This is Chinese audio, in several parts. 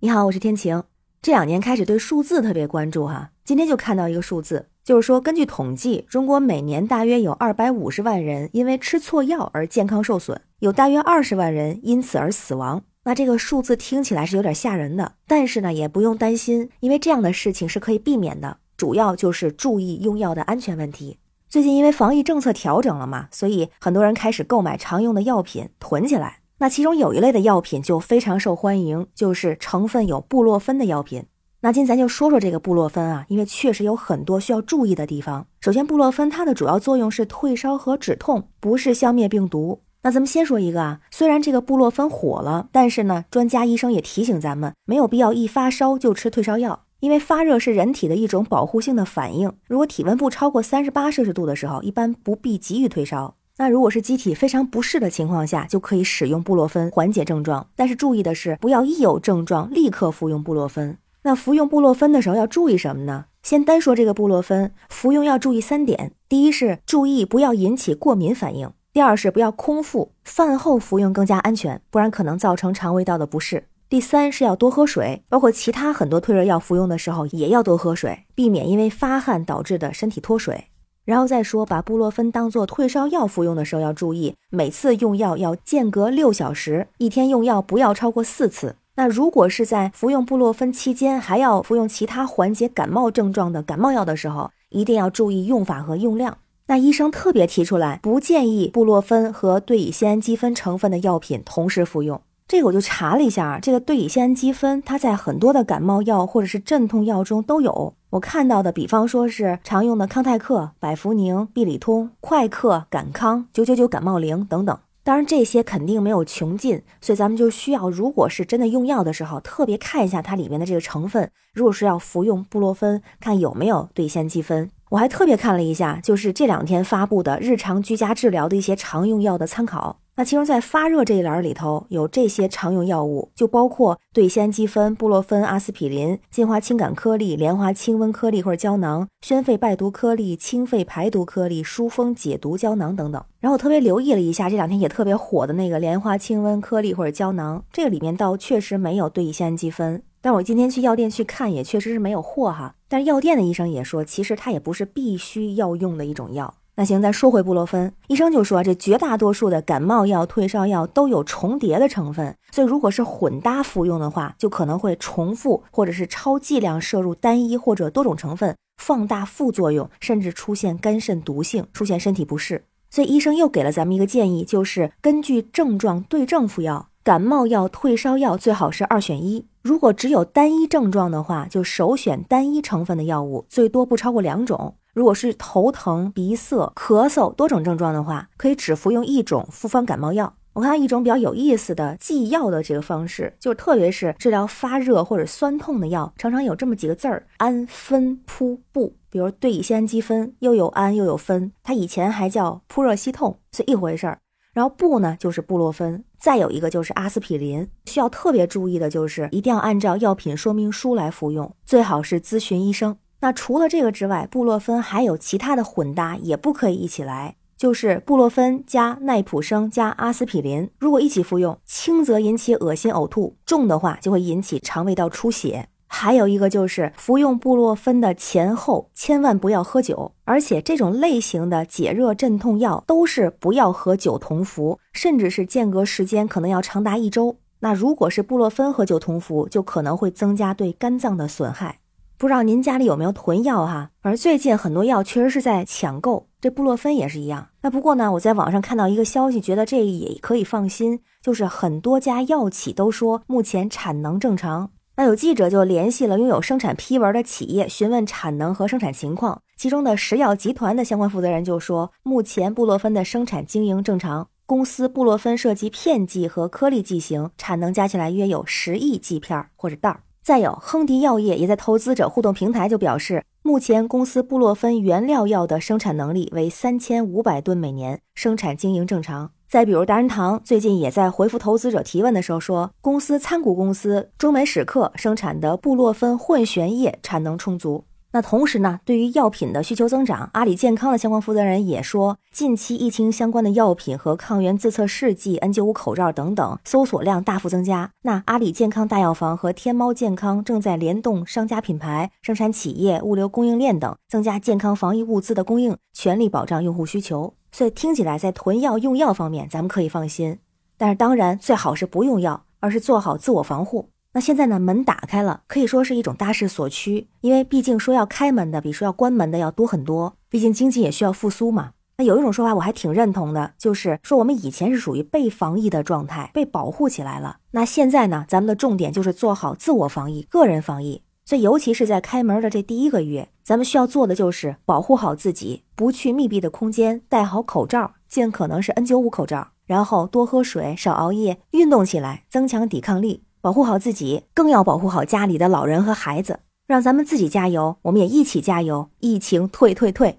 你好，我是天晴。这两年开始对数字特别关注哈，今天就看到一个数字，就是说根据统计，中国每年大约有二百五十万人因为吃错药而健康受损，有大约二十万人因此而死亡。那这个数字听起来是有点吓人的，但是呢也不用担心，因为这样的事情是可以避免的，主要就是注意用药的安全问题。最近因为防疫政策调整了嘛，所以很多人开始购买常用的药品囤起来。那其中有一类的药品就非常受欢迎，就是成分有布洛芬的药品。那今天咱就说说这个布洛芬啊，因为确实有很多需要注意的地方。首先，布洛芬它的主要作用是退烧和止痛，不是消灭病毒。那咱们先说一个啊，虽然这个布洛芬火了，但是呢，专家医生也提醒咱们，没有必要一发烧就吃退烧药，因为发热是人体的一种保护性的反应。如果体温不超过三十八摄氏度的时候，一般不必急于退烧。那如果是机体非常不适的情况下，就可以使用布洛芬缓解症状。但是注意的是，不要一有症状立刻服用布洛芬。那服用布洛芬的时候要注意什么呢？先单说这个布洛芬服用要注意三点：第一是注意不要引起过敏反应；第二是不要空腹，饭后服用更加安全，不然可能造成肠胃道的不适；第三是要多喝水，包括其他很多退热药服用的时候也要多喝水，避免因为发汗导致的身体脱水。然后再说，把布洛芬当做退烧药服用的时候，要注意每次用药要间隔六小时，一天用药不要超过四次。那如果是在服用布洛芬期间还要服用其他缓解感冒症状的感冒药的时候，一定要注意用法和用量。那医生特别提出来，不建议布洛芬和对乙酰氨基酚成分的药品同时服用。这个我就查了一下，这个对乙酰氨基酚它在很多的感冒药或者是镇痛药中都有。我看到的，比方说是常用的康泰克、百服宁、必理通、快克、感康、九九九感冒灵等等。当然这些肯定没有穷尽，所以咱们就需要，如果是真的用药的时候，特别看一下它里面的这个成分。如果是要服用布洛芬，看有没有对乙酰氨基酚。我还特别看了一下，就是这两天发布的日常居家治疗的一些常用药的参考。那其中在发热这一栏里头有这些常用药物，就包括对酰氨基酚、布洛芬、阿司匹林、金华清感颗粒、莲花清瘟颗粒或者胶囊、宣肺败毒颗粒、清肺排毒颗粒、疏风解毒胶囊等等。然后我特别留意了一下，这两天也特别火的那个莲花清瘟颗粒或者胶囊，这个里面倒确实没有对乙酰氨基酚。但我今天去药店去看，也确实是没有货哈。但是药店的医生也说，其实它也不是必须要用的一种药。那行，咱说回布洛芬，医生就说这绝大多数的感冒药、退烧药都有重叠的成分，所以如果是混搭服用的话，就可能会重复或者是超剂量摄入单一或者多种成分，放大副作用，甚至出现肝肾毒性，出现身体不适。所以医生又给了咱们一个建议，就是根据症状对症服药。感冒药、退烧药最好是二选一。如果只有单一症状的话，就首选单一成分的药物，最多不超过两种。如果是头疼、鼻塞、咳嗽多种症状的话，可以只服用一种复方感冒药。我看到一种比较有意思的剂药的这个方式，就特别是治疗发热或者酸痛的药，常常有这么几个字儿：氨酚扑布。比如对乙酰氨基酚，又有氨又有酚，它以前还叫扑热息痛，是一回事儿。然后布呢就是布洛芬，再有一个就是阿司匹林。需要特别注意的就是一定要按照药品说明书来服用，最好是咨询医生。那除了这个之外，布洛芬还有其他的混搭，也不可以一起来。就是布洛芬加奈普生加阿司匹林，如果一起服用，轻则引起恶心呕吐，重的话就会引起肠胃道出血。还有一个就是服用布洛芬的前后千万不要喝酒，而且这种类型的解热镇痛药都是不要和酒同服，甚至是间隔时间可能要长达一周。那如果是布洛芬和酒同服，就可能会增加对肝脏的损害。不知道您家里有没有囤药哈？而最近很多药确实是在抢购，这布洛芬也是一样。那不过呢，我在网上看到一个消息，觉得这也可以放心，就是很多家药企都说目前产能正常。那有记者就联系了拥有生产批文的企业，询问产能和生产情况。其中的石药集团的相关负责人就说，目前布洛芬的生产经营正常，公司布洛芬涉及片剂和颗粒剂型，产能加起来约有十亿剂片或者袋儿。再有，亨迪药业也在投资者互动平台就表示，目前公司布洛芬原料药的生产能力为三千五百吨每年，生产经营正常。再比如，达仁堂最近也在回复投资者提问的时候说，公司参股公司中美史克生产的布洛芬混悬液产能充足。那同时呢，对于药品的需求增长，阿里健康的相关负责人也说，近期疫情相关的药品和抗原自测试剂、N95 口罩等等搜索量大幅增加。那阿里健康大药房和天猫健康正在联动商家品牌、生产企业、物流供应链等，增加健康防疫物资的供应，全力保障用户需求。所以听起来，在囤药用药方面，咱们可以放心。但是当然，最好是不用药，而是做好自我防护。那现在呢？门打开了，可以说是一种大势所趋，因为毕竟说要开门的比说要关门的要多很多，毕竟经济也需要复苏嘛。那有一种说法我还挺认同的，就是说我们以前是属于被防疫的状态，被保护起来了。那现在呢？咱们的重点就是做好自我防疫、个人防疫。所以尤其是在开门的这第一个月，咱们需要做的就是保护好自己，不去密闭的空间，戴好口罩，尽可能是 N95 口罩，然后多喝水，少熬夜，运动起来，增强抵抗力。保护好自己，更要保护好家里的老人和孩子。让咱们自己加油，我们也一起加油，疫情退退退！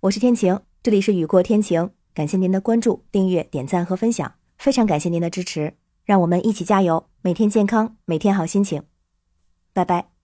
我是天晴，这里是雨过天晴，感谢您的关注、订阅、点赞和分享，非常感谢您的支持，让我们一起加油，每天健康，每天好心情，拜拜。